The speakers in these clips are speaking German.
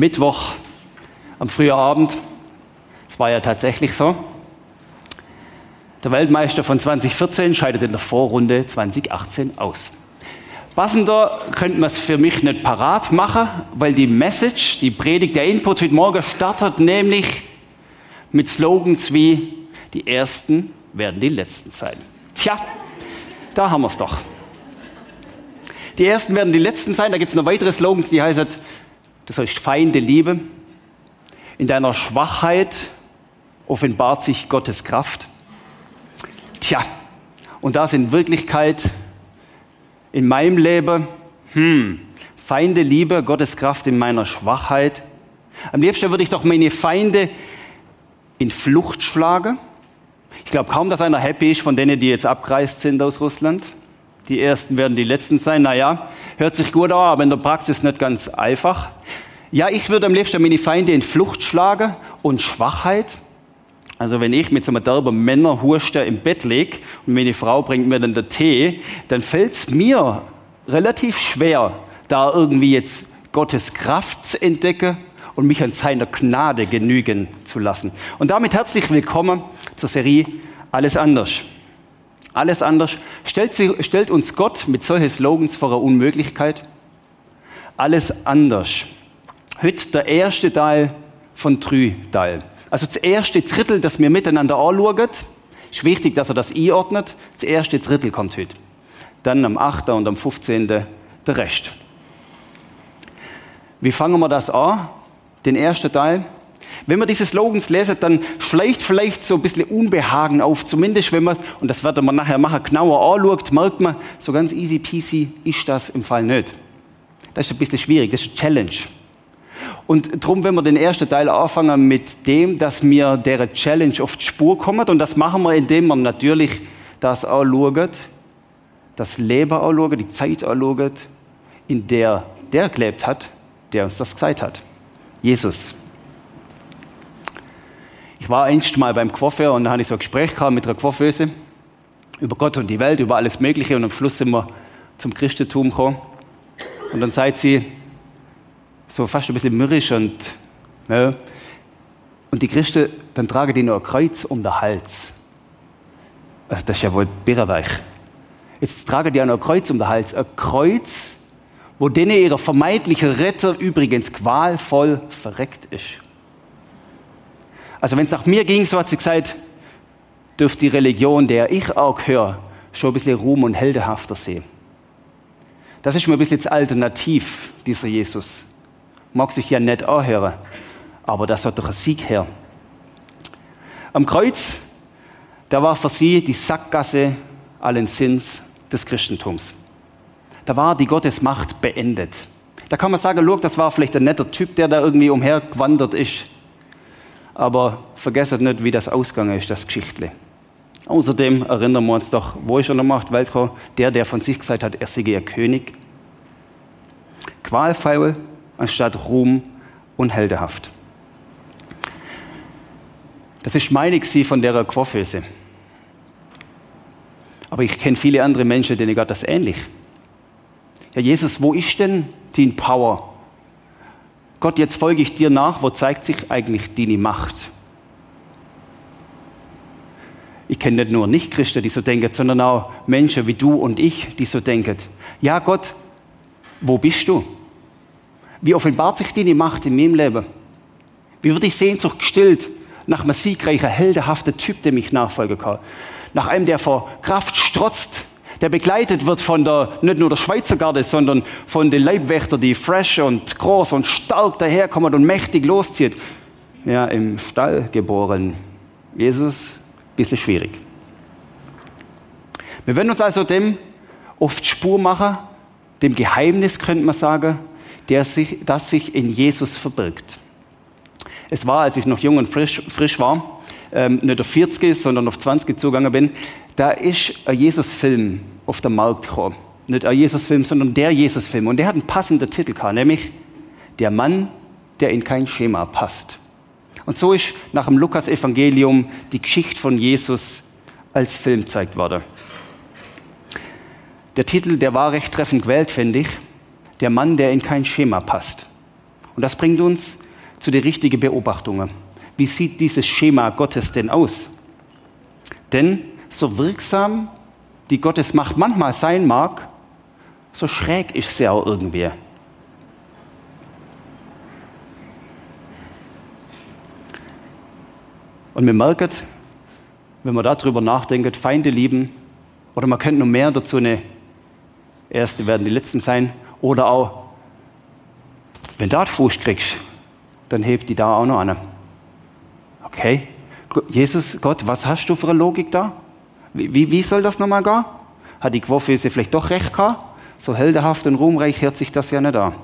Mittwoch am frühen Abend. Es war ja tatsächlich so. Der Weltmeister von 2014 scheidet in der Vorrunde 2018 aus. Passender könnte man es für mich nicht parat machen, weil die Message, die Predigt, der Input heute Morgen startet nämlich mit Slogans wie die Ersten werden die Letzten sein. Tja, da haben wir es doch. Die Ersten werden die Letzten sein. Da gibt es noch weitere Slogans, die heißen, das heißt Feinde Liebe. In deiner Schwachheit offenbart sich Gottes Kraft. Tja, und das in Wirklichkeit in meinem Leben, hm, Feinde Liebe, Gottes Kraft in meiner Schwachheit. Am liebsten würde ich doch meine Feinde in Flucht schlagen. Ich glaube kaum, dass einer happy ist von denen, die jetzt abgereist sind aus Russland. Die ersten werden die letzten sein. Naja, hört sich gut an, aber in der Praxis nicht ganz einfach. Ja, ich würde am liebsten meine Feinde in Flucht schlagen und Schwachheit. Also wenn ich mit so einem derben Männerhuster im Bett liege und meine Frau bringt mir dann den Tee, dann fällt es mir relativ schwer, da irgendwie jetzt Gottes Kraft zu entdecken und mich an seiner Gnade genügen zu lassen. Und damit herzlich willkommen zur Serie Alles anders. Alles anders. Stellt, sie, stellt uns Gott mit solchen Slogans vor eine Unmöglichkeit. Alles anders. Heute der erste Teil von drei Teilen. Also das erste Drittel, das wir miteinander anschauen, ist wichtig, dass er das einordnet. Das erste Drittel kommt heute. Dann am 8. und am 15. der Rest. Wie fangen wir das an? Den ersten Teil. Wenn man diese Slogans lesen, dann schleicht vielleicht so ein bisschen Unbehagen auf. Zumindest wenn man, und das werden wir nachher machen, genauer anschaut, merkt man, so ganz easy peasy ist das im Fall nicht. Das ist ein bisschen schwierig, das ist eine Challenge. Und darum, wenn wir den ersten Teil anfangen mit dem, dass wir der Challenge auf die Spur kommen, und das machen wir, indem wir natürlich das anschauen, das Leben anschauen, die Zeit anschauen, in der der gelebt hat, der uns das gesagt hat. Jesus. Ich war einst mal beim Coiffeur und da hatte ich so ein Gespräch gehabt mit einer Coiffeuse über Gott und die Welt, über alles Mögliche und am Schluss sind wir zum Christentum gekommen. Und dann sagt sie, so fast ein bisschen mürrisch und, ne, und die Christen, dann tragen die noch ein Kreuz um den Hals. Also das ist ja wohl birrenweich. Jetzt tragen die auch noch ein Kreuz um den Hals. Ein Kreuz, wo denen ihre vermeintliche Retter übrigens qualvoll verreckt ist. Also wenn es nach mir ging, so hat sie gesagt, dürfte die Religion, der ich auch höre, schon ein bisschen Ruhm und heldehafter sehen. Das ist mir ein bisschen das Alternativ, dieser Jesus. Mag sich ja nicht anhören, aber das hat doch ein Sieg her. Am Kreuz, da war für sie die Sackgasse allen Sinns des Christentums. Da war die Gottesmacht beendet. Da kann man sagen, look, das war vielleicht ein netter Typ, der da irgendwie umhergewandert ist. Aber vergesst nicht, wie das ausgegangen ist, das Geschichtle. Außerdem erinnern wir uns doch, wo ist er nochmal auf Weltraum? Der, der von sich gesagt hat, er sei ihr König. Qualvoll anstatt Ruhm und Heldehaft. Das ist meine Gsi von der Quafföse. Aber ich kenne viele andere Menschen, denen geht das ähnlich. Ja, Jesus, wo ist denn die Power? Gott, jetzt folge ich dir nach, wo zeigt sich eigentlich deine Macht? Ich kenne nicht nur Nicht-Christen, die so denken, sondern auch Menschen wie du und ich, die so denken. Ja, Gott, wo bist du? Wie offenbart sich deine Macht in meinem Leben? Wie wird die Sehnsucht gestillt nach einem siegreichen, heldenhaften Typ, der mich nachfolgen kann? Nach einem, der vor Kraft strotzt, der begleitet wird von der, nicht nur der Schweizer Garde, sondern von den Leibwächtern, die fresh und groß und stark daherkommen und mächtig loszieht. Ja, im Stall geboren. Jesus, ein bisschen schwierig. Wir werden uns also dem oft Spur machen, dem Geheimnis, könnte man sagen, der sich, das sich in Jesus verbirgt. Es war, als ich noch jung und frisch, frisch war, ähm, nicht auf 40, sondern auf 20 zugegangen bin, da ist ein Jesus-Film auf den Markt gekommen. Nicht ein Jesus-Film, sondern der Jesus-Film. Und der hat einen passenden Titel gehabt, nämlich Der Mann, der in kein Schema passt. Und so ist nach dem Lukas-Evangelium die Geschichte von Jesus als Film gezeigt worden. Der Titel, der war recht treffend gewählt, finde ich der Mann, der in kein Schema passt. Und das bringt uns zu den richtigen Beobachtungen. Wie sieht dieses Schema Gottes denn aus? Denn so wirksam die Gottes Macht manchmal sein mag, so schräg ist sie auch irgendwie. Und wir merken, wenn man darüber nachdenkt, Feinde lieben, oder man könnte noch mehr dazu eine erste werden die letzten sein, oder auch, wenn du Fuß kriegst, dann hebt die da auch noch an. Okay, Jesus, Gott, was hast du für eine Logik da? Wie, wie soll das nochmal gehen? Hat die Quofüße vielleicht doch recht gehabt? So heldenhaft und ruhmreich hört sich das ja nicht an.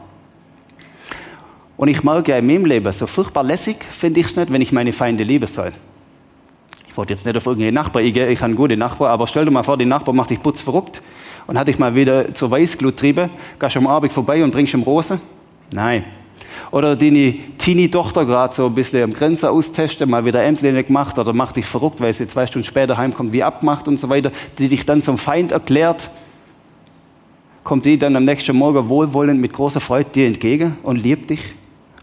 Und ich merke ja in meinem Leben, so furchtbar lässig finde ich es nicht, wenn ich meine Feinde lieben soll. Ich wollte jetzt nicht auf irgendeinen Nachbar eingehen, ich habe einen guten Nachbar, aber stell dir mal vor, der Nachbar macht dich putz verrückt und hat dich mal wieder zur Weißglut trieben, gehst am Abend vorbei und bringst ihm Rosen? Nein. Oder deine Teenie-Tochter gerade so ein bisschen am Grenze austesten, mal wieder Ämtliche gemacht oder macht dich verrückt, weil sie zwei Stunden später heimkommt, wie abmacht und so weiter, die dich dann zum Feind erklärt, kommt die dann am nächsten Morgen wohlwollend mit großer Freude dir entgegen und liebt dich?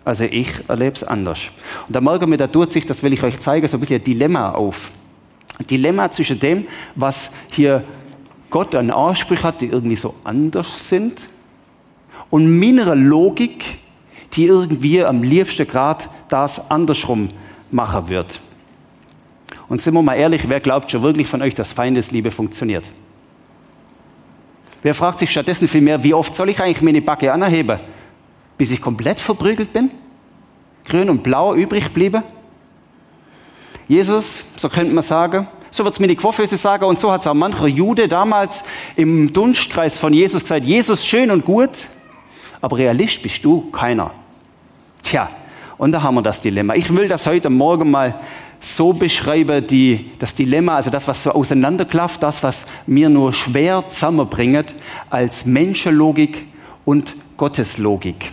Also ich erlebe es anders. Und da merken wir, da tut sich, das will ich euch zeigen, so ein bisschen ein Dilemma auf. Ein Dilemma zwischen dem, was hier Gott an Ansprüchen hat, die irgendwie so anders sind, und meiner Logik, die irgendwie am liebsten Grad das andersrum machen wird. Und sind wir mal ehrlich, wer glaubt schon wirklich von euch, dass Feindesliebe funktioniert? Wer fragt sich stattdessen vielmehr, wie oft soll ich eigentlich meine Backe anheben? bis ich komplett verprügelt bin? Grün und blau übrig bliebe? Jesus, so könnte man sagen, so wird es mir die Quofföse sagen und so hat es auch mancher Jude damals im Dunstkreis von Jesus gesagt, Jesus schön und gut, aber Realist bist du keiner. Tja, und da haben wir das Dilemma. Ich will das heute Morgen mal so beschreiben, die, das Dilemma, also das, was so auseinanderklafft, das, was mir nur schwer zusammenbringt, als Menschenlogik und Gotteslogik.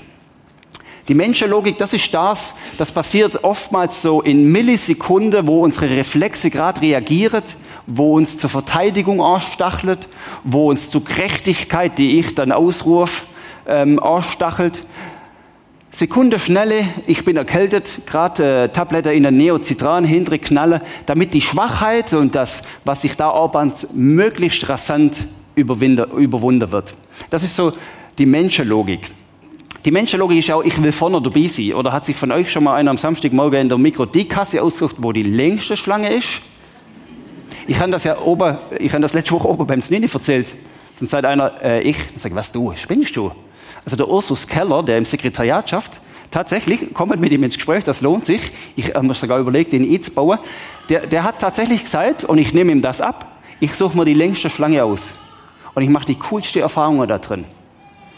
Die Menschenlogik, das ist das, das passiert oftmals so in Millisekunden, wo unsere Reflexe gerade reagieren, wo uns zur Verteidigung anstachelt, wo uns zur Gerechtigkeit, die ich dann ausrufe, ähm, anstachelt. Sekundenschnelle, ich bin erkältet, gerade äh, Tablette in der Neocitran hintere knalle, damit die Schwachheit und das, was sich da anbahnt, möglichst rasant überwunden wird. Das ist so die Menschenlogik. Die Menschenlogik ist auch, ich will vorne dabei sein. Oder hat sich von euch schon mal einer am Samstagmorgen in der Mikro die Kasse ausgesucht, wo die längste Schlange ist? Ich habe das ja oben, ich habe das letzte Woche oben beim Snini erzählt. Dann sagt einer, äh, ich, dann sage was du, spinnst du? Also der Ursus Keller, der im Sekretariat schafft, tatsächlich, kommt mit ihm ins Gespräch, das lohnt sich. Ich habe mir sogar überlegt, den einzubauen. Der, der hat tatsächlich gesagt, und ich nehme ihm das ab, ich suche mir die längste Schlange aus. Und ich mache die coolste Erfahrungen da drin.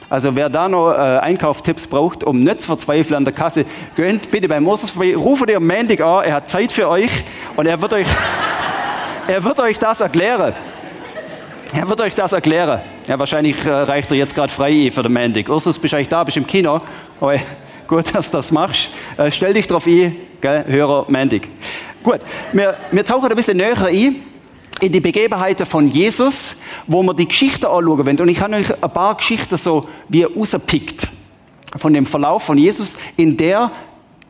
Also wer da noch äh, Einkaufstipps braucht, um nicht zu verzweifeln an der Kasse, gönnt bitte beim Moses vorbei, ihr am Montag an, er hat Zeit für euch und er wird euch, er wird euch das erklären. Er wird euch das erklären. Ja, wahrscheinlich äh, reicht er jetzt gerade frei für den Montag. Ursus, bist du eigentlich da, bist im Kino? Oh, gut, dass du das machst. Äh, stell dich drauf ein, gell, Hörer Montag. Gut, wir, wir tauchen ein bisschen näher ein in die Begebenheiten von Jesus, wo wir die Geschichte anschauen wollen. Und ich habe euch ein paar Geschichten so wie rausgepickt von dem Verlauf von Jesus, in der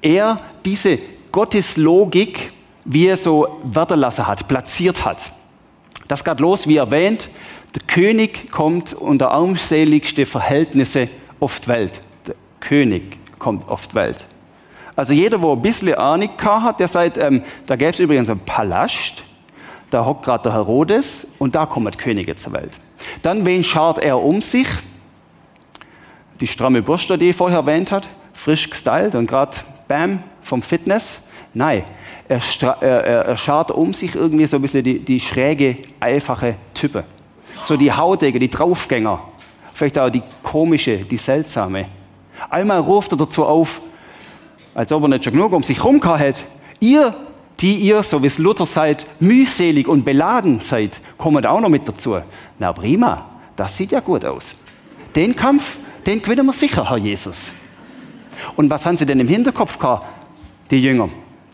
er diese Gotteslogik wie er so werden lassen hat, platziert hat. Das geht los, wie erwähnt, der König kommt unter armseligste Verhältnisse auf die Welt. Der König kommt auf die Welt. Also jeder, der ein bisschen Ahnung hat, der sagt, ähm, da gäbe es übrigens einen Palast, da hockt gerade der Herodes und da kommen die Könige zur Welt. Dann, wen schaut er um sich? Die stramme Bürste, die er vorher erwähnt hat, frisch gestylt und gerade bam, vom Fitness. Nein, er, er, er, schaut um sich irgendwie so ein bisschen die, die schräge, einfache Type. So die Haudege, die Draufgänger. Vielleicht auch die komische, die seltsame. Einmal ruft er dazu auf, als ob er nicht schon genug um sich herum hat. Ihr die ihr, so wie es Luther seid, mühselig und beladen seid, kommt auch noch mit dazu. Na prima, das sieht ja gut aus. Den Kampf, den gewinnen wir sicher, Herr Jesus. Und was haben sie denn im Hinterkopf gehabt, die Jünger?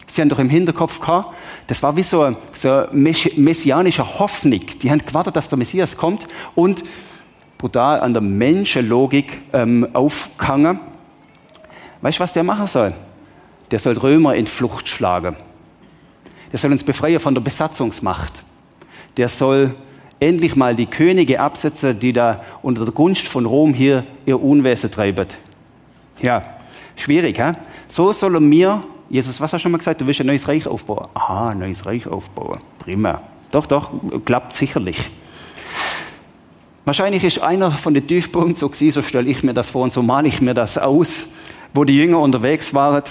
Sie haben doch im Hinterkopf gehabt, das war wie so eine, so eine messianische Hoffnung. Die haben gewartet, dass der Messias kommt und brutal an der Menschenlogik ähm, aufgehangen. Weißt du, was der machen soll? Der soll Römer in Flucht schlagen. Der soll uns befreien von der Besatzungsmacht. Der soll endlich mal die Könige absetzen, die da unter der Gunst von Rom hier ihr Unwesen treiben. Ja, schwierig, hä? So sollen wir, Jesus, was hast du schon mal gesagt? Du willst ein neues Reich aufbauen. Aha, ein neues Reich aufbauen. Prima. Doch, doch, klappt sicherlich. Wahrscheinlich ist einer von den Tiefpunkten so gewesen, so stelle ich mir das vor und so male ich mir das aus, wo die Jünger unterwegs waren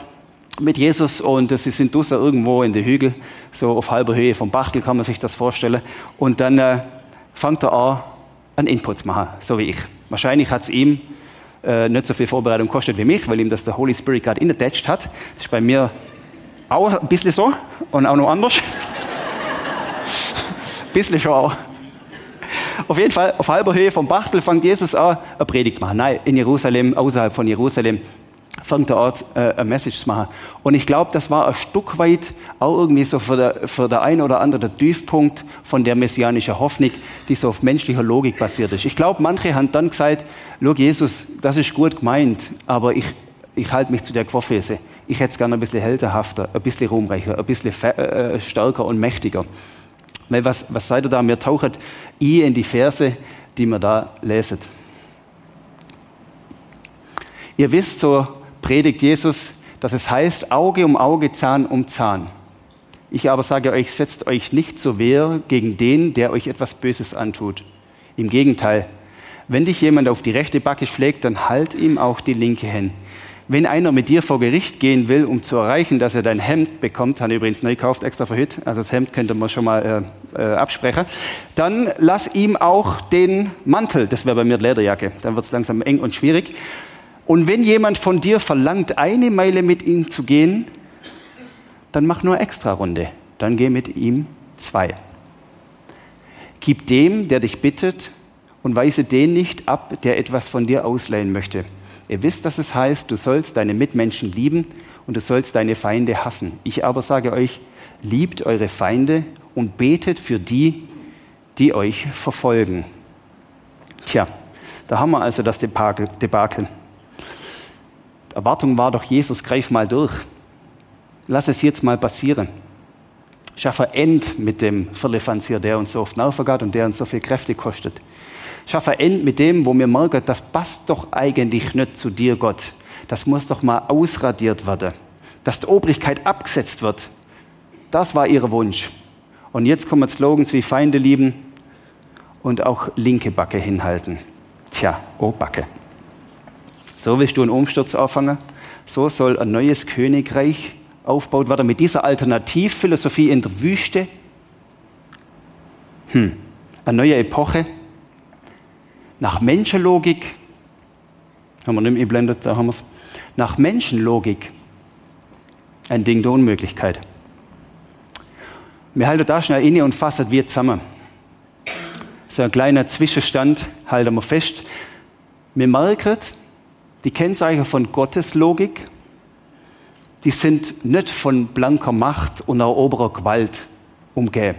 mit Jesus und sie sind draußen irgendwo in den Hügel, so auf halber Höhe vom Bachtel kann man sich das vorstellen. Und dann äh, fängt er an, einen Input zu machen, so wie ich. Wahrscheinlich hat es ihm äh, nicht so viel Vorbereitung gekostet wie mich, weil ihm das der Holy Spirit gerade inattached hat. Das ist bei mir auch ein bisschen so und auch noch anders. ein bisschen schon auch. Auf jeden Fall, auf halber Höhe vom Bachtel fängt Jesus an, eine Predigt zu machen. Nein, in Jerusalem, außerhalb von Jerusalem, fängt er an, äh, eine Message zu machen. Und ich glaube, das war ein Stück weit auch irgendwie so für der, für der ein oder andere der Tiefpunkt von der messianischen Hoffnung, die so auf menschlicher Logik basiert ist. Ich glaube, manche haben dann gesagt, schau Jesus, das ist gut gemeint, aber ich, ich halte mich zu der Quafese. Ich hätte es gerne ein bisschen heldenhafter, ein bisschen ruhmreicher, ein bisschen äh, stärker und mächtiger. Weil was, was seid ihr da? Wir tauchen ein in die Verse, die wir da lesen. Ihr wisst, so predigt Jesus, dass es heißt, Auge um Auge, Zahn um Zahn. Ich aber sage euch, setzt euch nicht zur Wehr gegen den, der euch etwas Böses antut. Im Gegenteil, wenn dich jemand auf die rechte Backe schlägt, dann halt ihm auch die linke hin. Wenn einer mit dir vor Gericht gehen will, um zu erreichen, dass er dein Hemd bekommt, hat er übrigens neu gekauft, extra für Hüt, also das Hemd könnte man schon mal äh, äh, absprechen, dann lass ihm auch den Mantel, das wäre bei mir Lederjacke, dann wird es langsam eng und schwierig. Und wenn jemand von dir verlangt, eine Meile mit ihm zu gehen, dann mach nur extra Runde, dann geh mit ihm zwei. Gib dem, der dich bittet, und weise den nicht ab, der etwas von dir ausleihen möchte. Ihr wisst, dass es heißt, du sollst deine Mitmenschen lieben und du sollst deine Feinde hassen. Ich aber sage euch, liebt eure Feinde und betet für die, die euch verfolgen. Tja, da haben wir also das Debakel. Erwartung war doch, Jesus, greif mal durch. Lass es jetzt mal passieren. Schaffe End mit dem Firlefanz der uns so oft aufgeht und der uns so viel Kräfte kostet. Schaffe End mit dem, wo wir merken, das passt doch eigentlich nicht zu dir, Gott. Das muss doch mal ausradiert werden. Dass die Obrigkeit abgesetzt wird. Das war ihr Wunsch. Und jetzt kommen Slogans wie Feinde lieben und auch linke Backe hinhalten. Tja, oh Backe. So willst du einen Umsturz auffangen? So soll ein neues Königreich aufgebaut werden mit dieser Alternativphilosophie in der Wüste? Hm, eine neue Epoche? Nach Menschenlogik, haben wir nicht geblendet, da haben wir es. Nach Menschenlogik ein Ding der Unmöglichkeit. Wir halten da schnell inne und fassen wir zusammen. So ein kleiner Zwischenstand halten wir fest. Wir merken, die Kennzeichen von Gottes Logik, die sind nicht von blanker Macht und eroberer Gewalt umgeben.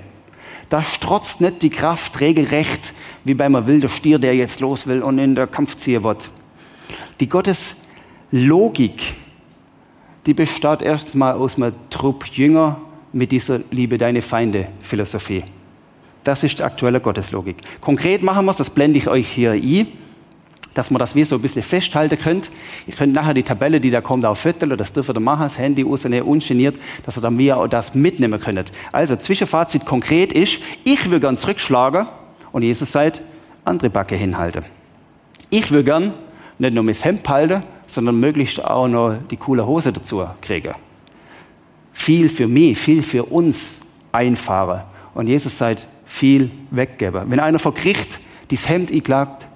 Da strotzt nicht die Kraft regelrecht wie bei einem wilden Stier, der jetzt los will und in der Kampf ziehen wird. Die Gottes Logik, die besteht erstmal aus einem Trupp Jünger mit dieser Liebe deine Feinde Philosophie. Das ist die aktuelle Gotteslogik. Konkret machen wir es, das blende ich euch hier ein dass man das wie so ein bisschen festhalten könnt. Ihr könnt nachher die Tabelle, die da kommt, auch fütteln, das dürft ihr machen, das Handy rausnehmen, ungeniert, dass ihr dann mir das mitnehmen könnt. Also, Zwischenfazit konkret ist, ich will gern zurückschlagen und Jesus sagt, andere Backe hinhalten. Ich will gern nicht nur mein Hemd halten, sondern möglichst auch noch die coole Hose dazu kriegen. Viel für mich, viel für uns einfahren. Und Jesus sagt, viel weggeben. Wenn einer vor Gericht dieses Hemd einklagt,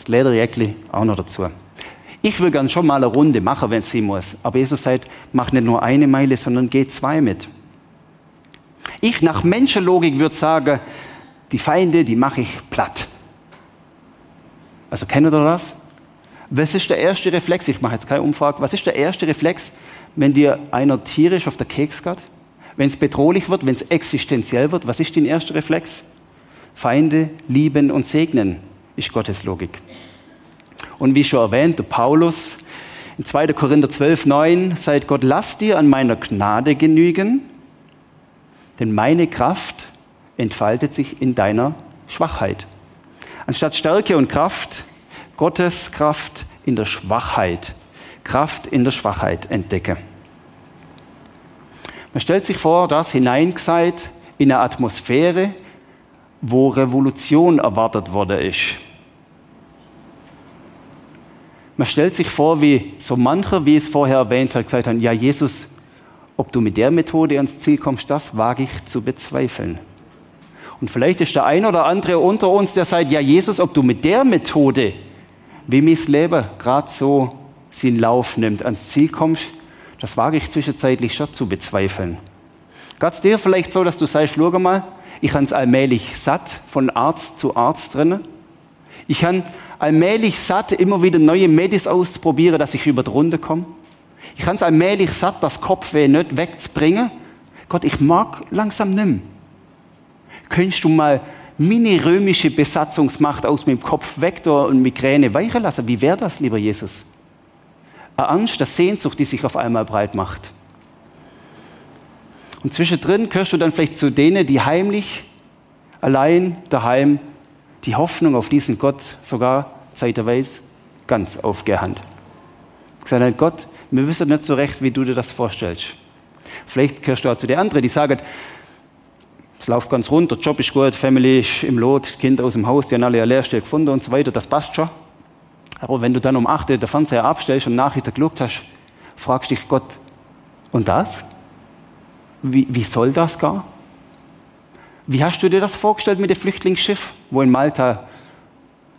das Lederjäckli auch noch dazu. Ich will gern schon mal eine Runde machen, wenn es sein muss. Aber Jesus sagt, mach nicht nur eine Meile, sondern geh zwei mit. Ich nach Menschenlogik würde sagen, die Feinde, die mache ich platt. Also kennt ihr das? Was ist der erste Reflex? Ich mache jetzt keine Umfrage. Was ist der erste Reflex, wenn dir einer tierisch auf der Keks geht? Wenn es bedrohlich wird, wenn es existenziell wird, was ist dein erster Reflex? Feinde lieben und segnen ist Gottes Logik. Und wie schon erwähnt, der Paulus In 2. Korinther 12, 9, seid Gott, lass dir an meiner Gnade genügen, denn meine Kraft entfaltet sich in deiner Schwachheit. Anstatt Stärke und Kraft, Gottes Kraft in der Schwachheit. Kraft in der Schwachheit entdecke. Man stellt sich vor, das hineingeseit in eine Atmosphäre, wo Revolution erwartet worden ist. Man stellt sich vor, wie so mancher, wie es vorher erwähnt hat, gesagt haben, ja Jesus, ob du mit der Methode ans Ziel kommst, das wage ich zu bezweifeln. Und vielleicht ist der ein oder andere unter uns, der sagt, ja Jesus, ob du mit der Methode, wie mein Leben gerade so seinen Lauf nimmt, ans Ziel kommst, das wage ich zwischenzeitlich schon zu bezweifeln. Geht es dir vielleicht so, dass du sagst, schau mal, ich habe es allmählich satt, von Arzt zu Arzt drinnen. Ich habe allmählich satt, immer wieder neue Medis auszuprobieren, dass ich über die Runde komme. Ich habe es allmählich satt, das Kopfweh nicht wegzubringen. Gott, ich mag langsam nimmer. Könntest du mal mini-römische Besatzungsmacht aus meinem Kopf weg und Migräne weichen lassen? Wie wäre das, lieber Jesus? Eine Angst, eine Sehnsucht, die sich auf einmal breit macht. Und zwischendrin gehörst du dann vielleicht zu denen, die heimlich, allein, daheim, die Hoffnung auf diesen Gott sogar zeitweise ganz aufgehand. Gesagt, Gott, wir wissen nicht so recht, wie du dir das vorstellst. Vielleicht gehörst du auch zu den anderen, die sagen, es läuft ganz rund, der Job ist gut, Family ist im Lot, Kinder aus dem Haus, die haben alle eine Lehrstelle gefunden und so weiter, das passt schon. Aber wenn du dann um 8 Uhr den Fernseher abstellst und Nachrichten geschaut hast, fragst dich Gott, und das? Wie, wie soll das gehen? Wie hast du dir das vorgestellt mit dem Flüchtlingsschiff, wo in Malta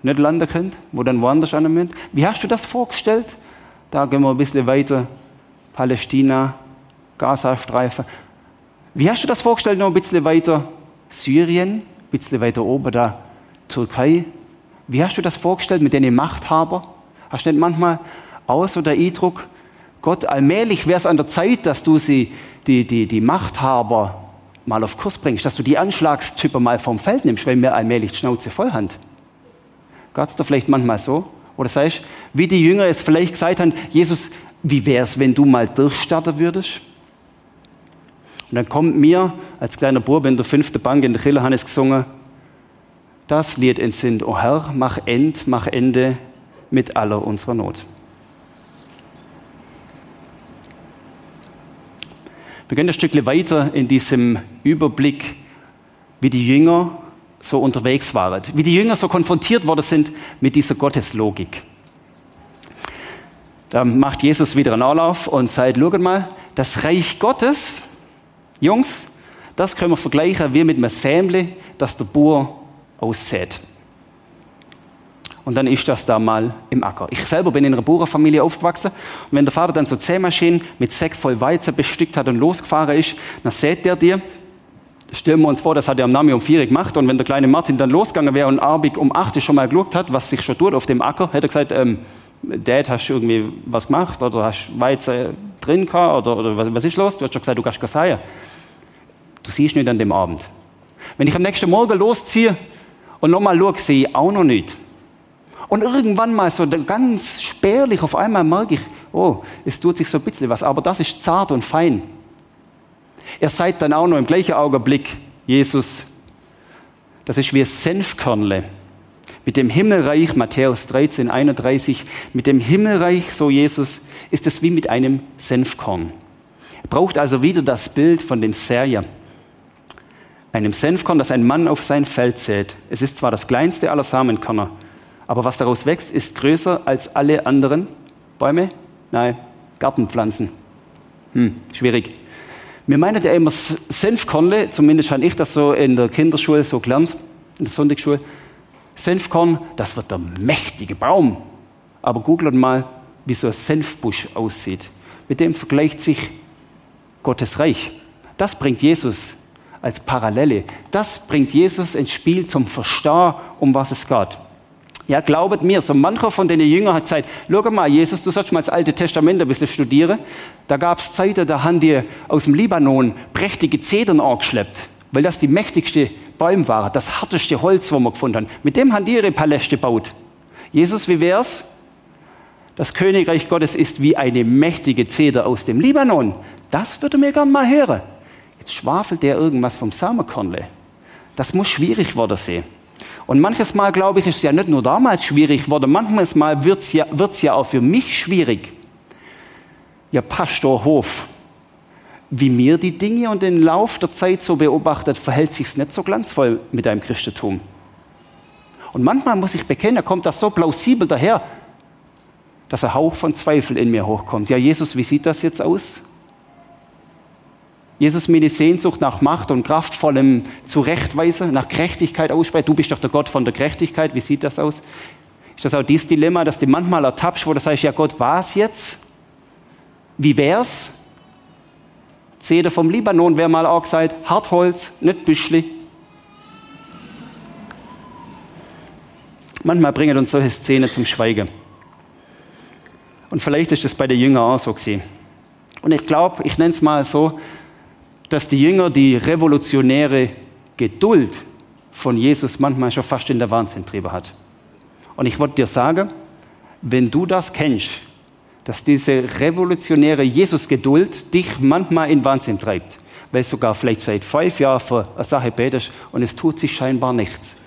nicht landen könnt, wo dann woanders an müssen? Wie hast du das vorgestellt? Da gehen wir ein bisschen weiter. Palästina, Gazastreifen. Wie hast du das vorgestellt, noch ein bisschen weiter Syrien, ein bisschen weiter oben da Türkei? Wie hast du das vorgestellt mit den Machthaber? Hast du nicht manchmal auch so der Eindruck, Gott, allmählich wäre es an der Zeit, dass du sie, die, die, die Machthaber mal auf Kurs bringst, dass du die Anschlagstypen mal vom Feld nimmst, weil mir allmählich die Schnauze voll haben. Geht's da vielleicht manchmal so? Oder sagst wie die Jünger es vielleicht gesagt haben, Jesus, wie wäre es, wenn du mal durchstarten würdest? Und dann kommt mir als kleiner Bub in der fünften Bank in der Kille, Hannes gesungen, das Lied entsinnt, O Herr, mach End, mach Ende mit aller unserer Not. Wir gehen ein Stückchen weiter in diesem Überblick, wie die Jünger so unterwegs waren, wie die Jünger so konfrontiert worden sind mit dieser Gotteslogik. Da macht Jesus wieder einen Anlauf und sagt, schaut mal, das Reich Gottes, Jungs, das können wir vergleichen wie mit einem Sämle, das der Bauer aussät. Und dann ist das da mal im Acker. Ich selber bin in einer Bauernfamilie aufgewachsen. Und wenn der Vater dann so Sämaschinen mit Säck voll Weizen bestückt hat und losgefahren ist, dann sät der dir. Stellen wir uns vor, das hat er am Name um vier gemacht. Und wenn der kleine Martin dann losgegangen wäre und Arbig um acht schon mal geschaut hat, was sich schon tut auf dem Acker, hätte er gesagt, ähm, Dad, hast du irgendwie was gemacht? Oder hast Weizen drin gehabt? Oder, oder was, was, ist los? Du hast schon gesagt, du kannst sagen. Du siehst nicht an dem Abend. Wenn ich am nächsten Morgen losziehe und nochmal schaue, sehe ich auch noch nicht. Und irgendwann mal so ganz spärlich, auf einmal merke ich, oh, es tut sich so ein bisschen was, aber das ist zart und fein. Er sagt dann auch noch im gleichen Augenblick, Jesus, das ist wie Senfkörnle. Mit dem Himmelreich, Matthäus 13, 31, mit dem Himmelreich, so Jesus, ist es wie mit einem Senfkorn. Er braucht also wieder das Bild von dem Serja einem Senfkorn, das ein Mann auf sein Feld sät. Es ist zwar das kleinste aller Samenkörner, aber was daraus wächst, ist größer als alle anderen Bäume? Nein, Gartenpflanzen. Hm, schwierig. Wir meinen ja immer Senfkornle, zumindest habe ich das so in der Kinderschule so gelernt, in der Sonntagsschule. Senfkorn, das wird der mächtige Baum. Aber googelt mal, wie so ein Senfbusch aussieht. Mit dem vergleicht sich Gottes Reich. Das bringt Jesus als Parallele. Das bringt Jesus ins Spiel zum Verstehen, um was es geht. Ja, glaubet mir, so mancher von den Jüngern hat gesagt, schau mal, Jesus, du sollst mal das Alte Testament ein bisschen studieren. Da gab es Zeiten, da haben die aus dem Libanon prächtige Zedern angeschleppt, weil das die mächtigste Bäume waren, das harteste Holz, wo wir gefunden haben. Mit dem haben die ihre Paläste gebaut. Jesus, wie wär's? Das Königreich Gottes ist wie eine mächtige Zeder aus dem Libanon. Das würde mir gern mal hören. Jetzt schwafelt der irgendwas vom Samenkornle. Das muss schwierig worden sein. Und manches Mal, glaube ich, ist es ja nicht nur damals schwierig geworden, manches Mal wird es ja, ja auch für mich schwierig. Ja, Pastor Hof, wie mir die Dinge und den Lauf der Zeit so beobachtet, verhält sich nicht so glanzvoll mit deinem Christentum. Und manchmal muss ich bekennen, da kommt das so plausibel daher, dass ein Hauch von Zweifel in mir hochkommt. Ja, Jesus, wie sieht das jetzt aus? Jesus mir die Sehnsucht nach Macht und kraftvollem Zurechtweisen, nach Gerechtigkeit ausspricht. Du bist doch der Gott von der Gerechtigkeit. Wie sieht das aus? Ist das auch dieses Dilemma, dass du manchmal ertappst, wo du sagst, ja Gott, was jetzt? Wie wär's? Zeder vom Libanon wäre mal auch gesagt, Hartholz, nicht Büschli. Manchmal bringen uns solche Szenen zum Schweigen. Und vielleicht ist das bei den Jüngern auch so gewesen. Und ich glaube, ich nenne es mal so, dass die Jünger die revolutionäre Geduld von Jesus manchmal schon fast in der Wahnsinn trieben hat. Und ich wollte dir sagen, wenn du das kennst, dass diese revolutionäre Jesus-Geduld dich manchmal in Wahnsinn treibt, weil sogar vielleicht seit fünf Jahren für eine Sache betest und es tut sich scheinbar nichts,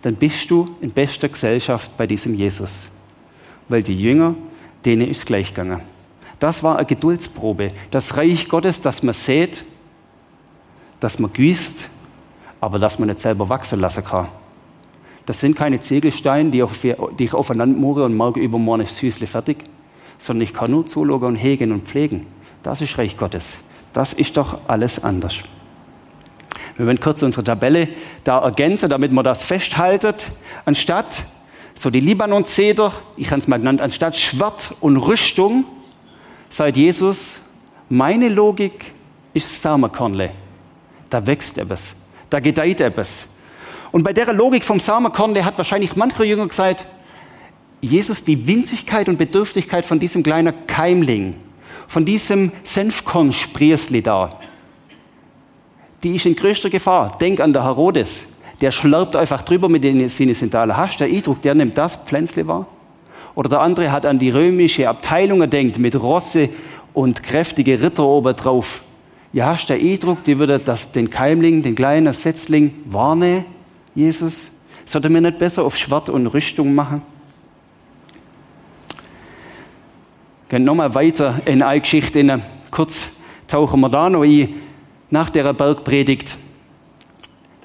dann bist du in bester Gesellschaft bei diesem Jesus. Weil die Jünger, denen ist gleich gegangen. Das war eine Geduldsprobe. Das Reich Gottes, das man sieht, dass man gießt, aber dass man nicht selber wachsen lassen kann. Das sind keine Ziegelsteine, die, auf, die ich aufeinander mure und morgen übermorgen ist das Häusle fertig, sondern ich kann nur zulegen und hegen und pflegen. Das ist Reich Gottes. Das ist doch alles anders. Wir werden kurz unsere Tabelle da ergänzen, damit man das festhaltet. Anstatt so die Libanon-Zeder, ich habe es mal genannt, anstatt Schwert und Rüstung, sagt Jesus, meine Logik ist Samenkornle da wächst etwas, da gedeiht etwas. Und bei der Logik vom Samenkorn, der hat wahrscheinlich mancher Jünger gesagt, Jesus, die Winzigkeit und Bedürftigkeit von diesem kleinen Keimling, von diesem Senfkorn-Spriersli da, die ist in größter Gefahr. Denk an der Herodes. Der schlurpt einfach drüber mit den Sinnesentalen. Hast der Eindruck, der nimmt das Pflänzle wahr? Oder der andere hat an die römische Abteilung gedenkt, mit Rosse und kräftige Ritter obendrauf ja, hast der Eindruck, die würde das, den Keimling, den kleinen Setzling warnen, Jesus? Sollte mir nicht besser auf Schwert und Rüstung machen? Gehen nochmal weiter in eine Geschichte. Kurz tauchen wir da noch ein. Nach der Bergpredigt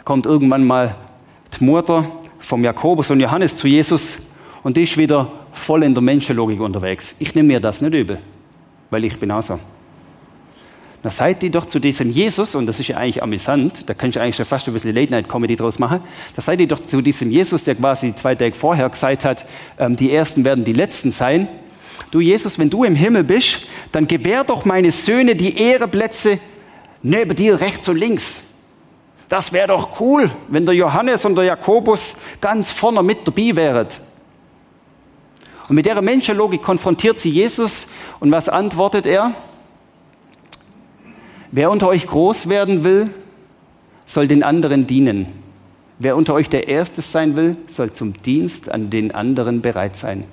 kommt irgendwann mal die Mutter vom Jakobus und Johannes zu Jesus und die ist wieder voll in der Menschenlogik unterwegs. Ich nehme mir das nicht übel, weil ich bin auch so. Da seid ihr doch zu diesem Jesus, und das ist ja eigentlich amüsant, da könnt ihr eigentlich schon fast ein bisschen Late-Night-Comedy draus machen, da seid ihr doch zu diesem Jesus, der quasi zwei Tage vorher gesagt hat, ähm, die Ersten werden die Letzten sein. Du Jesus, wenn du im Himmel bist, dann gewähr doch meine Söhne die Ehreplätze neben dir rechts und links. Das wäre doch cool, wenn der Johannes und der Jakobus ganz vorne mit dabei wären. Und mit der Menschenlogik konfrontiert sie Jesus und was antwortet er? Wer unter euch groß werden will, soll den anderen dienen. Wer unter euch der Erste sein will, soll zum Dienst an den anderen bereit sein.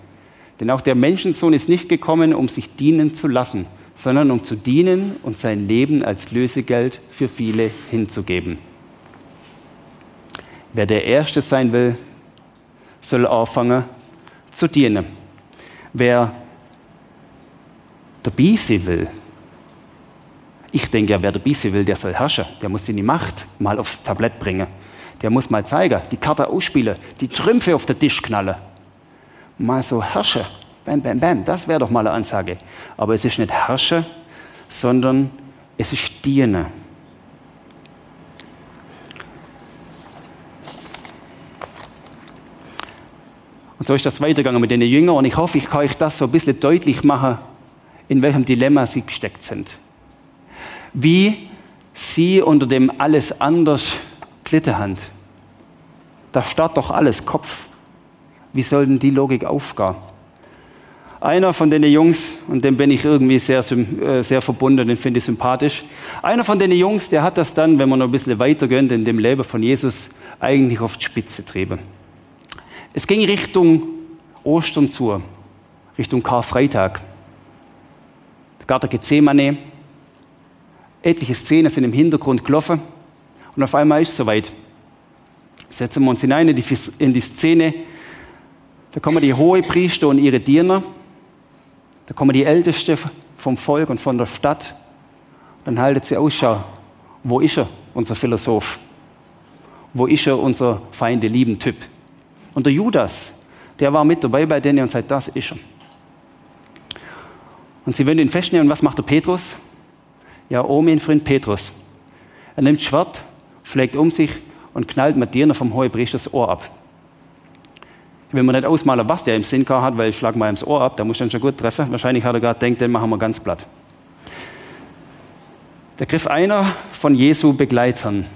Denn auch der Menschensohn ist nicht gekommen, um sich dienen zu lassen, sondern um zu dienen und sein Leben als Lösegeld für viele hinzugeben. Wer der Erste sein will, soll anfangen zu dienen. Wer dabei sein will, ich denke ja, wer der Bisse will, der soll herrschen. Der muss die Macht mal aufs Tablett bringen. Der muss mal zeigen, die Karte ausspielen, die Trümpfe auf den Tisch knallen. Mal so herrschen. Bam, bam, bam. Das wäre doch mal eine Ansage. Aber es ist nicht herrschen, sondern es ist dienen. Und so ist das weitergegangen mit den Jüngern. Und ich hoffe, ich kann euch das so ein bisschen deutlich machen, in welchem Dilemma sie gesteckt sind wie sie unter dem alles anders Klitterhand. Da starrt doch alles Kopf. Wie soll denn die Logik aufgehen? Einer von den Jungs, und dem bin ich irgendwie sehr, äh, sehr verbunden, den finde ich sympathisch. Einer von den Jungs, der hat das dann, wenn man noch ein bisschen weiter gönnt, in dem Leben von Jesus, eigentlich auf die Spitze getrieben. Es ging Richtung Ostern zu, Richtung Karfreitag. Der Garten Gethsemane. Etliche Szenen sind im Hintergrund gelaufen. Und auf einmal ist es soweit. Setzen wir uns hinein in die, in die Szene. Da kommen die Hohepriester und ihre Diener. Da kommen die Ältesten vom Volk und von der Stadt. Dann haltet sie Ausschau. Wo ist er, unser Philosoph? Wo ist er, unser Feinde lieben Typ? Und der Judas, der war mit dabei bei denen und sagt, das ist er. Und sie wollen ihn festnehmen. Was macht der Petrus? Ja, oh mein Freund Petrus. Er nimmt Schwert, schlägt um sich und knallt mit Diener vom Hohepriester das Ohr ab. Ich will mir nicht ausmalen, was der im Sinn hat, weil ich schlag mal ins Ohr ab, da muss ich dann schon gut treffen. Wahrscheinlich hat er gerade gedacht, den machen wir ganz platt. Da griff einer von Jesu Begleitern,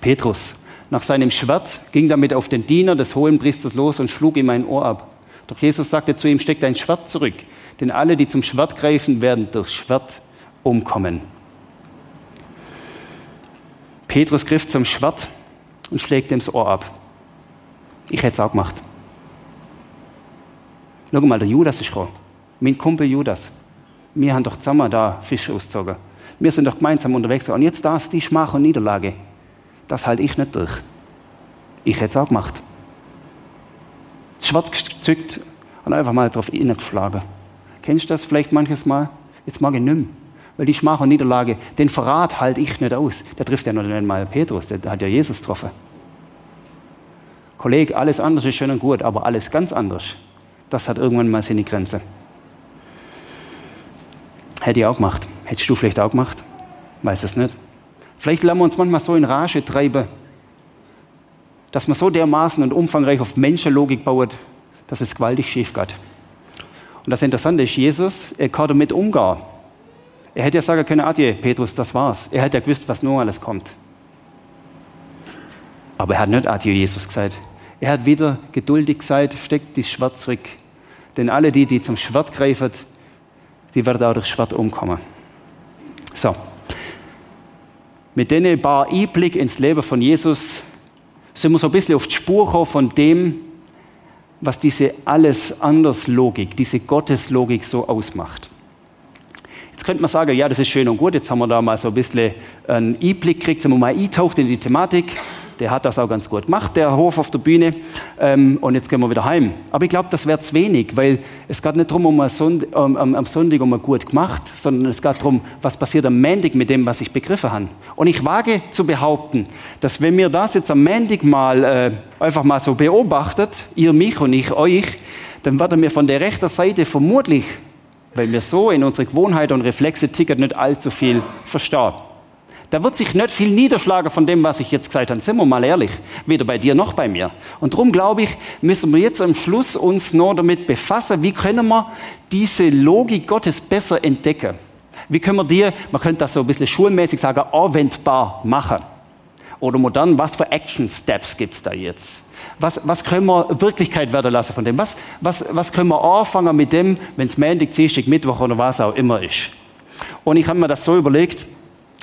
Petrus, nach seinem Schwert, ging damit auf den Diener des Hohenpriesters los und schlug ihm ein Ohr ab. Doch Jesus sagte zu ihm, steck dein Schwert zurück, denn alle, die zum Schwert greifen, werden durch Schwert umkommen. Petrus griff zum Schwert und schlägt ihm das Ohr ab. Ich hätte es auch gemacht. Schau mal, der Judas ist gekommen. Mein Kumpel Judas. Wir haben doch zusammen da Fisch ausgezogen. Wir sind doch gemeinsam unterwegs. Und jetzt das, die Schmach und Niederlage. Das halte ich nicht durch. Ich hätte es auch gemacht. Das Schwert gezückt und einfach mal drauf geschlagen. Kennst du das vielleicht manches Mal? Jetzt mag ich nicht mehr. Weil die Schmach und Niederlage, den Verrat halte ich nicht aus. Der trifft ja noch nicht mal Petrus, der hat ja Jesus getroffen. Kollege, alles anders ist schön und gut, aber alles ganz anders, das hat irgendwann mal seine Grenze. Hätte ich auch gemacht. Hättest du vielleicht auch gemacht? Weiß es nicht. Vielleicht lassen wir uns manchmal so in Rage treiben, dass man so dermaßen und umfangreich auf Menschenlogik baut, dass es gewaltig schief geht. Und das Interessante ist, Jesus, er kann damit umgehen. Er hätte ja sagen können, Adje, Petrus, das war's. Er hätte ja gewusst, was nur alles kommt. Aber er hat nicht Adje Jesus gesagt. Er hat wieder geduldig gesagt, steckt das Schwert zurück. Denn alle die, die zum Schwert greifen, die werden auch durch Schwert umkommen. So. Mit denen paar Einblick ins Leben von Jesus sind wir so ein bisschen auf die Spur gekommen von dem, was diese alles anders Logik, diese Gotteslogik so ausmacht. Jetzt könnte man sagen, ja, das ist schön und gut, jetzt haben wir da mal so ein bisschen einen Einblick gekriegt, sind wir mal eintaucht in die Thematik der hat das auch ganz gut gemacht, der Hof auf der Bühne. Ähm, und jetzt gehen wir wieder heim. Aber ich glaube, das wäre zu wenig, weil es geht nicht darum, um Sonnt um, um, am Sonntag um gut gemacht, sondern es geht darum, was passiert am Montag mit dem, was ich begriffen habe. Und ich wage zu behaupten, dass wenn mir das jetzt am Montag mal äh, einfach mal so beobachtet, ihr mich und ich euch, dann werden wir von der rechten Seite vermutlich, weil wir so in unsere Gewohnheit und Reflexe tickern, nicht allzu viel verstehen. Da wird sich nicht viel niederschlagen von dem, was ich jetzt gesagt habe. Sind wir mal ehrlich. Weder bei dir noch bei mir. Und darum glaube ich, müssen wir jetzt am Schluss uns noch damit befassen, wie können wir diese Logik Gottes besser entdecken. Wie können wir die, man könnte das so ein bisschen schulmäßig sagen, anwendbar machen. Oder modern, was für Action Steps gibt es da jetzt? Was, was können wir Wirklichkeit werden lassen von dem? Was, was, was können wir anfangen mit dem, wenn es Montag, Dienstag, Mittwoch oder was auch immer ist? Und ich habe mir das so überlegt,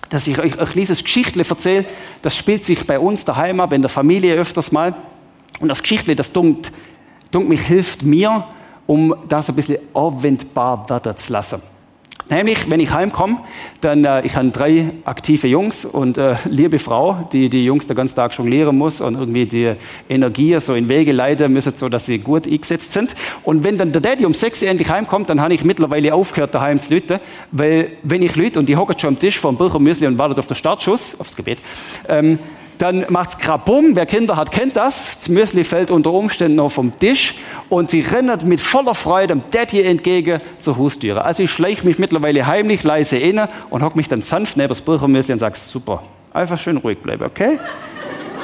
dass ich euch ein kleines Geschichtle erzähle. Das spielt sich bei uns daheim ab, in der Familie öfters mal. Und das Geschichtle, das dunkt, dunkt mich, hilft mir, um das ein bisschen anwendbar werden zu lassen. Nämlich, wenn ich heimkomme, dann, äh, ich habe drei aktive Jungs und äh, liebe Frau, die die Jungs den ganzen Tag jonglieren muss und irgendwie die Energie so in Wege leiten müssen, so dass sie gut eingesetzt sind. Und wenn dann der Daddy um sechs Uhr endlich heimkommt, dann habe ich mittlerweile aufgehört, daheim zu lüten, weil wenn ich lüte und die hocken schon am Tisch vor dem Büchermüsli und wartet auf den Startschuss, aufs Gebet, ähm, dann macht es krabum. Wer Kinder hat, kennt das. Das Müsli fällt unter Umständen noch vom Tisch und sie rennt mit voller Freude dem Daddy entgegen zur Haustüre. Also ich schleiche mich mittlerweile heimlich leise inne und hocke mich dann sanft neben das Burgermüsli und sage, super, einfach schön ruhig bleiben, okay?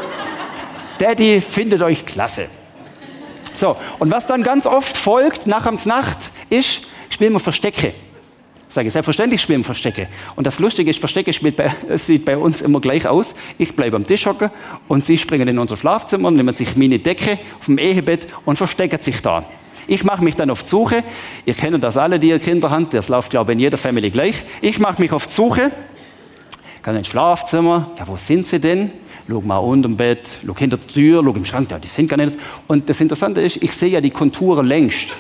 Daddy findet euch klasse. So, und was dann ganz oft folgt, nach Nacht, ist, spielen wir Verstecke. Sage, selbstverständlich spielen Verstecke. Und das Lustige ist, Verstecke bei, sieht bei uns immer gleich aus. Ich bleibe am Tisch hocken und sie springen in unser Schlafzimmer, nehmen sich meine Decke auf dem Ehebett und verstecken sich da. Ich mache mich dann auf die Suche. Ihr kennt das alle, die ihr Kinder habt. Das läuft, glaube ich, in jeder Familie gleich. Ich mache mich auf die Suche. Kann ins Schlafzimmer. Ja, wo sind sie denn? Schau mal unter dem Bett, schau hinter der Tür, schau im Schrank. Ja, die sind gar nicht. Und das Interessante ist, ich sehe ja die Konturen längst.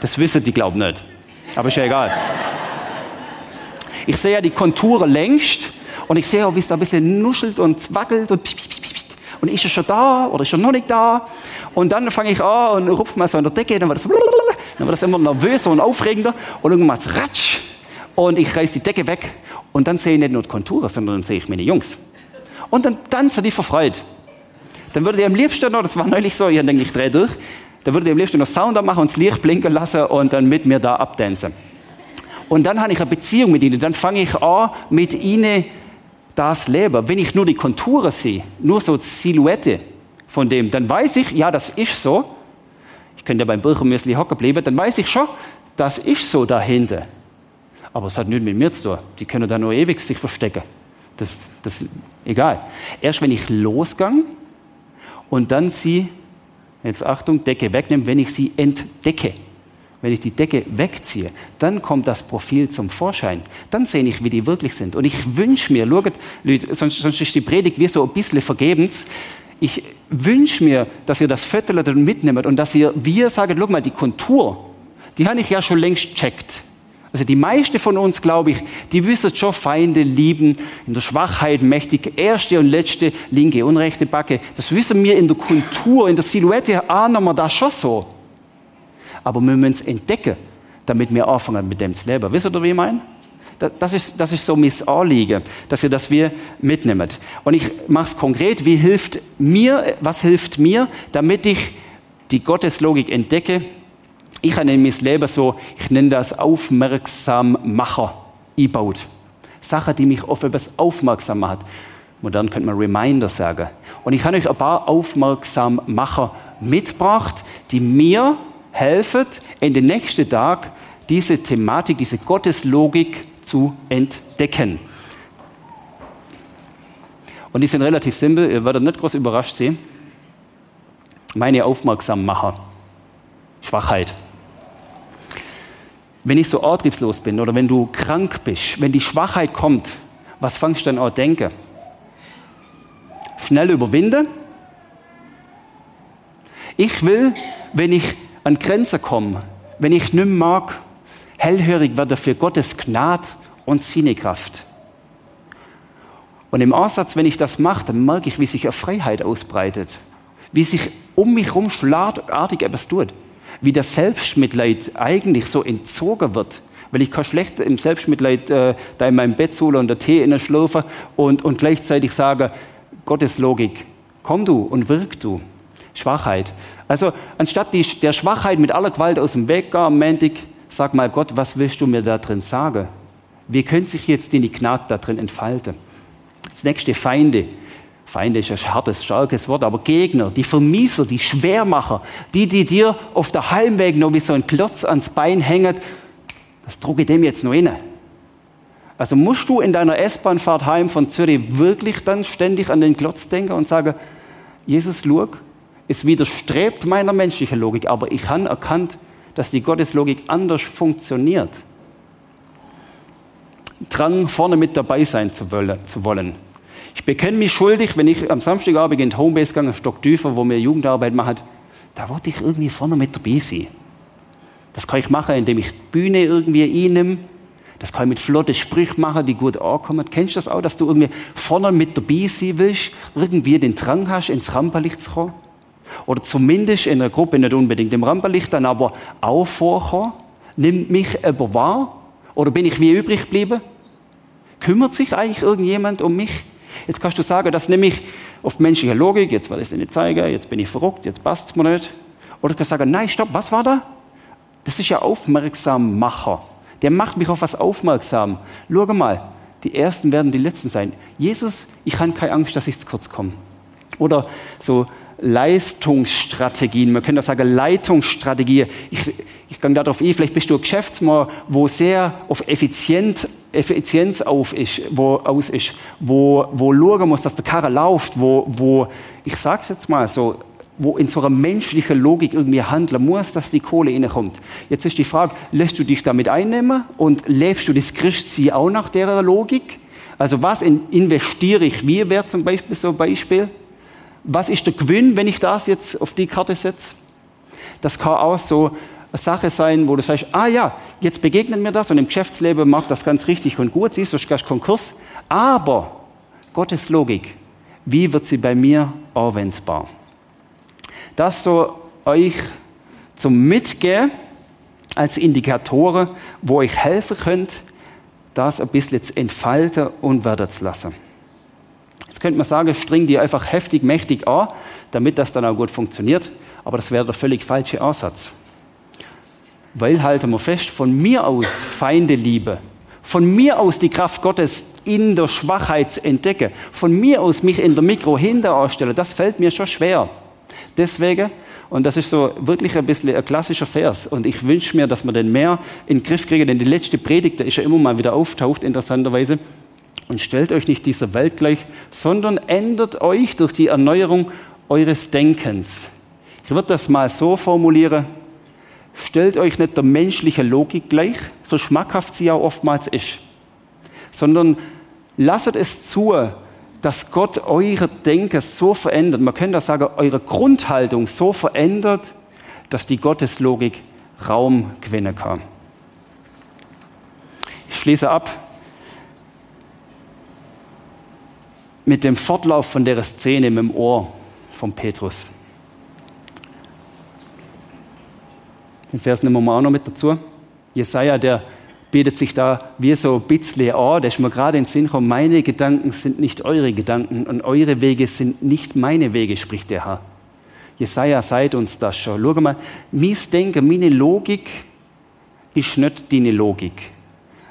Das wissen die, glauben nicht. Aber ist ja egal. Ich sehe ja die Konturen längst und ich sehe auch, wie es da ein bisschen nuschelt und wackelt und pst, pst, pst, und ist er schon da oder ist er noch nicht da? Und dann fange ich an und rupfe mal so an der Decke, dann wird das, dann wird das immer nervöser und aufregender und irgendwann ratsch und ich reiße die Decke weg und dann sehe ich nicht nur die Konturen, sondern dann sehe ich meine Jungs. Und dann tanzen die verfreut. Dann würde ich am liebsten noch, das war neulich so, ich denke, ich drehe durch, dann würde ich am liebsten noch Sound machen und das Licht blinken lassen und dann mit mir da abtanzen. Und dann habe ich eine Beziehung mit ihnen. Dann fange ich an, mit ihnen das Leben. Wenn ich nur die Konturen sehe, nur so die Silhouette von dem, dann weiß ich, ja, das ist so. Ich könnte ja beim Birchermüsli hocken bleiben, dann weiß ich schon, das ist so dahinter. Aber es hat nichts mit mir zu tun. Die können da nur ewig sich verstecken. Das, das egal. Erst wenn ich losgang und dann sie, jetzt Achtung, Decke wegnehmen, wenn ich sie entdecke wenn ich die Decke wegziehe, dann kommt das Profil zum Vorschein. Dann sehe ich, wie die wirklich sind. Und ich wünsche mir, schaut, Leute, sonst, sonst ist die Predigt wie so ein bisschen vergebens. Ich wünsche mir, dass ihr das Viertel mitnehmt und dass ihr, ihr sagt, schau mal, die Kontur, die habe ich ja schon längst checkt. Also die meisten von uns, glaube ich, die wissen schon Feinde lieben, in der Schwachheit mächtig, erste und letzte, linke und rechte Backe. Das wissen wir in der Kultur, in der Silhouette ahnen wir das schon so aber wir müssen es entdecken, damit wir anfangen mit dem zu leben. Wisst ihr, wie ich meine? Das ist, das ist so mein Anliegen, dass ihr das wir mitnehmen. Und ich mache es konkret, wie hilft mir, was hilft mir, damit ich die Gotteslogik entdecke. Ich habe in mein Leben so, ich nenne das Aufmerksammacher eingebaut. Sachen, die mich auf etwas aufmerksam machen. Modern könnte man Reminder sagen. Und ich habe euch ein paar Aufmerksammacher mitgebracht, die mir helfen, in den nächsten Tag diese Thematik, diese Gotteslogik zu entdecken. Und die sind relativ simpel, ihr werdet nicht groß überrascht sehen. Meine Aufmerksammacher, Schwachheit. Wenn ich so antriebslos bin oder wenn du krank bist, wenn die Schwachheit kommt, was fangst du dann an denken? Schnell überwinden. Ich will, wenn ich an Grenzen komme, wenn ich nicht mag, hellhörig werde für Gottes Gnade und Sinnekraft. Und im Ansatz, wenn ich das mache, dann merke ich, wie sich eine Freiheit ausbreitet, wie sich um mich herum schlagartig etwas tut, wie das Selbstmitleid eigentlich so entzogen wird, weil ich kann schlecht im Selbstmitleid äh, da in meinem Bett sole und der Tee in der Schlafe und, und gleichzeitig sage, Gottes Logik, komm du und wirk du. Schwachheit. Also anstatt die, der Schwachheit mit aller Gewalt aus dem Weg am Montag, sag mal Gott, was willst du mir da drin sagen? Wie könnte sich jetzt die Gnade da drin entfalten? Das nächste Feinde. Feinde ist ein hartes, starkes Wort, aber Gegner, die Vermieser, die Schwermacher, die, die dir auf der Heimweg noch wie so ein Klotz ans Bein hängen, das drucke dem jetzt noch inne. Also musst du in deiner S-Bahnfahrt heim von Zürich wirklich dann ständig an den Klotz denken und sagen, Jesus, schau, es widerstrebt meiner menschlichen Logik, aber ich habe erkannt, dass die Gotteslogik anders funktioniert. Drang, vorne mit dabei sein zu wollen. Ich bekenne mich schuldig, wenn ich am Samstagabend in die Homebase einen Stock tiefer, wo wir Jugendarbeit machen, da wollte ich irgendwie vorne mit dabei sein. Das kann ich machen, indem ich die Bühne irgendwie einnehme. Das kann ich mit flotten Sprüchen machen, die gut ankommen. Kennst du das auch, dass du irgendwie vorne mit dabei sein willst, irgendwie den Drang hast, ins Rampenlicht zu kommen? Oder zumindest in einer Gruppe, nicht unbedingt im Rampenlicht, dann aber auch vorkommen? Nimmt mich jemand wahr? Oder bin ich wie übrig geblieben? Kümmert sich eigentlich irgendjemand um mich? Jetzt kannst du sagen, das nehme ich auf menschliche Logik, jetzt will ich es dir nicht zeigen, jetzt bin ich verrückt, jetzt passt es mir nicht. Oder du kannst sagen, nein, stopp, was war da? Das ist ja Aufmerksammacher. Der macht mich auf was aufmerksam. Schau mal, die Ersten werden die Letzten sein. Jesus, ich habe keine Angst, dass ich zu kurz komme. Oder so Leistungsstrategien, man könnte auch sagen Leitungsstrategie. Ich, ich gehe darauf ein, vielleicht bist du ein Geschäftsmann, wo sehr auf Effizient, Effizienz auf ist, wo, aus ist, wo, wo schauen muss, dass der Karre läuft, wo, wo ich sage es jetzt mal so, wo in so einer menschlichen Logik irgendwie handeln muss, dass die Kohle reinkommt. Jetzt ist die Frage, lässt du dich damit einnehmen und lebst du das Christsein auch nach der Logik? Also was investiere ich? Wie wäre zum Beispiel so ein Beispiel? was ist der Gewinn, wenn ich das jetzt auf die Karte setze? Das kann auch so Sache sein, wo du sagst, ah ja, jetzt begegnet mir das und im Geschäftsleben mag das ganz richtig und gut, siehst du, gehst Konkurs. Aber Gottes Logik, wie wird sie bei mir anwendbar? Das so euch zum Mitgehen als Indikatoren, wo euch helfen könnt, das ein bisschen zu entfalten und werden zu lassen. Jetzt könnte man sagen, string die einfach heftig, mächtig an, damit das dann auch gut funktioniert. Aber das wäre der völlig falsche Ansatz. Weil, halten wir fest, von mir aus Feinde liebe, von mir aus die Kraft Gottes in der Schwachheit zu entdecken, von mir aus mich in der Mikro hinter anstellen, das fällt mir schon schwer. Deswegen und das ist so wirklich ein bisschen ein klassischer Vers. Und ich wünsche mir, dass wir den mehr in den Griff kriegen, denn die letzte Predigt, der ist ja immer mal wieder auftaucht, interessanterweise. Und stellt euch nicht dieser Welt gleich, sondern ändert euch durch die Erneuerung eures Denkens. Ich würde das mal so formulieren. Stellt euch nicht der menschlichen Logik gleich, so schmackhaft sie auch oftmals ist, sondern lasst es zu, dass Gott eure Denken so verändert, man könnte sagen, eure Grundhaltung so verändert, dass die Gotteslogik Raum gewinnen kann. Ich schließe ab mit dem Fortlauf von der Szene mit dem Ohr von Petrus. Den Vers nehmen wir auch noch mit dazu. Jesaja, der bietet sich da wie so ein bisschen an, da ist mir gerade in den Sinn gekommen, meine Gedanken sind nicht eure Gedanken und eure Wege sind nicht meine Wege, spricht der Herr. Jesaja sagt uns das schon. Schau mal, mein Denken, meine Logik ist nicht deine Logik.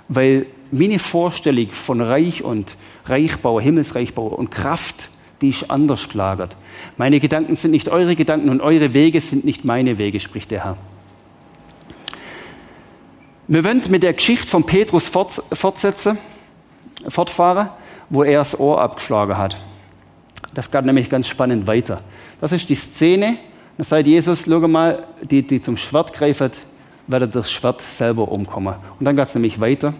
Weil meine Vorstellung von Reich und Reichbau, Himmelsreichbau und Kraft, die ist anders gelagert. Meine Gedanken sind nicht eure Gedanken und eure Wege sind nicht meine Wege, spricht der Herr. Wir wollen mit der Geschichte von Petrus fortsetzen, fortfahren, wo er das Ohr abgeschlagen hat. Das geht nämlich ganz spannend weiter. Das ist die Szene, da sagt Jesus, schau mal, die, die zum Schwert greifen, werden das Schwert selber umkommen. Und dann geht es nämlich weiter.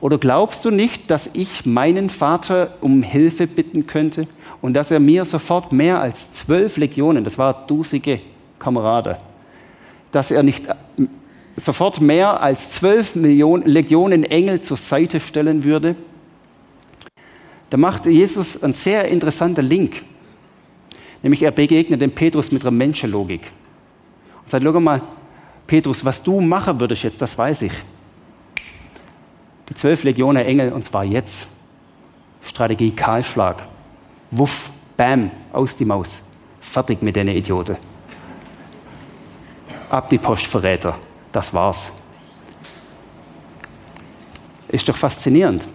Oder glaubst du nicht, dass ich meinen Vater um Hilfe bitten könnte und dass er mir sofort mehr als zwölf Legionen, das war dusige Kameraden, dass er nicht sofort mehr als zwölf Legionen Engel zur Seite stellen würde, da macht Jesus einen sehr interessanten Link. Nämlich er begegnet dem Petrus mit einer Menschenlogik. Und sagt, schau mal, Petrus, was du machen würdest jetzt, das weiß ich. Die zwölf Legionen Engel, und zwar jetzt. Strategie Kahlschlag. Wuff, bam, aus die Maus. Fertig mit den Idioten. Ab die Postverräter. Das war's. Ist doch faszinierend.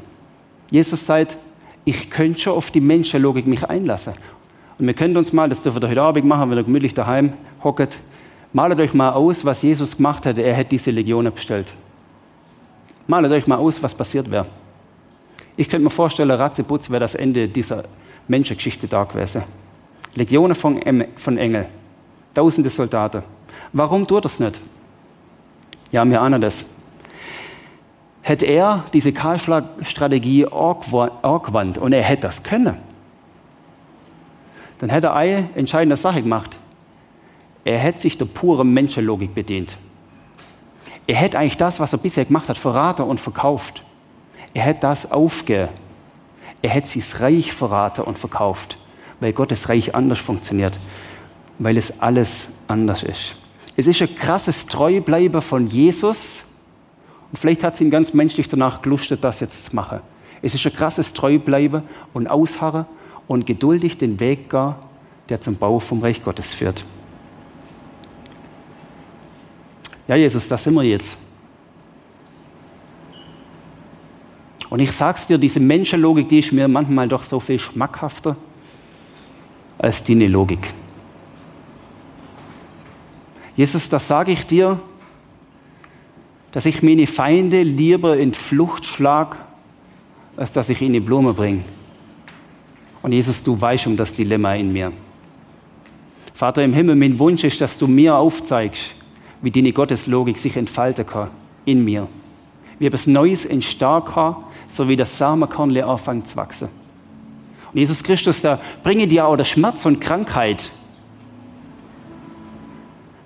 Jesus sagt, ich könnte schon auf die Menschenlogik mich einlassen. Und wir können uns mal, das dürfen wir heute Abend machen, wenn ihr gemütlich daheim hocket, malet euch mal aus, was Jesus gemacht hätte. Er hätte diese Legionen bestellt. Malet euch mal aus, was passiert wäre. Ich könnte mir vorstellen, Ratzeputz wäre das Ende dieser Menschengeschichte da gewesen. Legionen von, Engel, tausende Soldaten. Warum tut das nicht? Ja, wir ahnen das. Hätte er diese Kahlschlagstrategie angewandt und er hätte das können, dann hätte er eine entscheidende Sache gemacht. Er hätte sich der puren Menschenlogik bedient. Er hätte eigentlich das, was er bisher gemacht hat, verraten und verkauft. Er hätte das aufgegeben. Er hätte sich Reich verraten und verkauft, weil Gottes Reich anders funktioniert, weil es alles anders ist. Es ist ein krasses Treubleiben von Jesus. Und vielleicht hat es ihn ganz menschlich danach gelustet, das jetzt zu machen. Es ist ein krasses Treubleiben und Ausharren und geduldig den Weg gehen, der zum Bau vom Reich Gottes führt. Ja, Jesus, da sind wir jetzt. Und ich sag's dir, diese Menschenlogik, die ist mir manchmal doch so viel schmackhafter als deine Logik. Jesus, das sage ich dir, dass ich meine Feinde lieber in Flucht schlag, als dass ich ihnen Blume bringe. Und Jesus, du weißt um das Dilemma in mir. Vater im Himmel, mein Wunsch ist, dass du mir aufzeigst, wie deine Gotteslogik sich entfalten kann in mir. Wie etwas Neues entstehen kann, so wie das Samenkorn anfängt zu wachsen. Und Jesus Christus, da bringe dir auch der Schmerz und Krankheit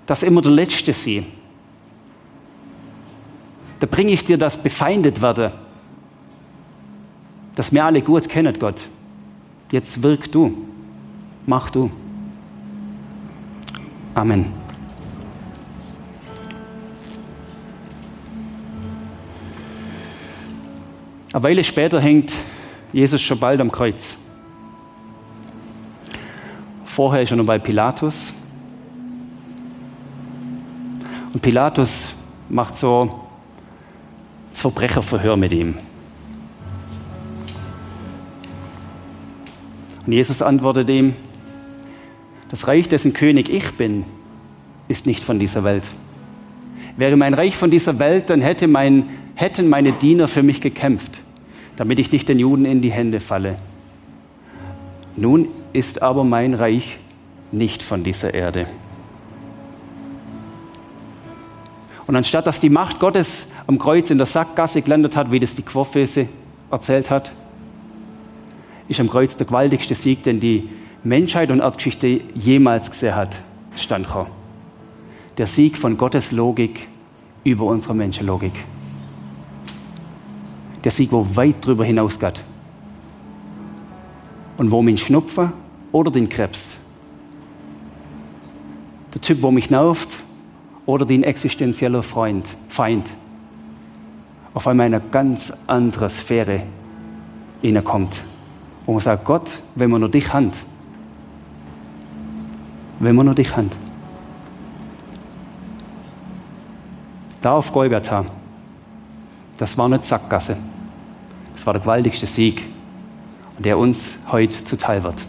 dass immer der Letzte sie. da bringe ich dir das befeindet werde, das wir alle gut kennen, Gott. Jetzt wirk du, mach du. Amen. Eine Weile später hängt Jesus schon bald am Kreuz. Vorher er noch bei Pilatus. Und Pilatus macht so das Verbrecherverhör mit ihm. Und Jesus antwortet ihm, das Reich, dessen König ich bin, ist nicht von dieser Welt. Wäre mein Reich von dieser Welt, dann hätte mein, hätten meine Diener für mich gekämpft, damit ich nicht den Juden in die Hände falle. Nun ist aber mein Reich nicht von dieser Erde. Und anstatt dass die Macht Gottes am Kreuz in der Sackgasse gelandet hat, wie das die Quorfese erzählt hat, ist am Kreuz der gewaltigste Sieg, den die Menschheit und Erdgeschichte jemals gesehen hat, stand gekommen. Der Sieg von Gottes Logik über unsere Menschenlogik. Der Sieg, wo weit darüber hinausgeht. Und wo mich Schnupfen oder den Krebs. Der Typ, wo mich nervt oder den existenzieller Freund, Feind auf einmal in eine ganz andere Sphäre hineinkommt. Wo man sagt, Gott, wenn wir nur dich haben, wenn wir nur dich haben. Da auf Golgatha, das war nicht Sackgasse, das war der gewaltigste Sieg, der uns heute zuteil wird.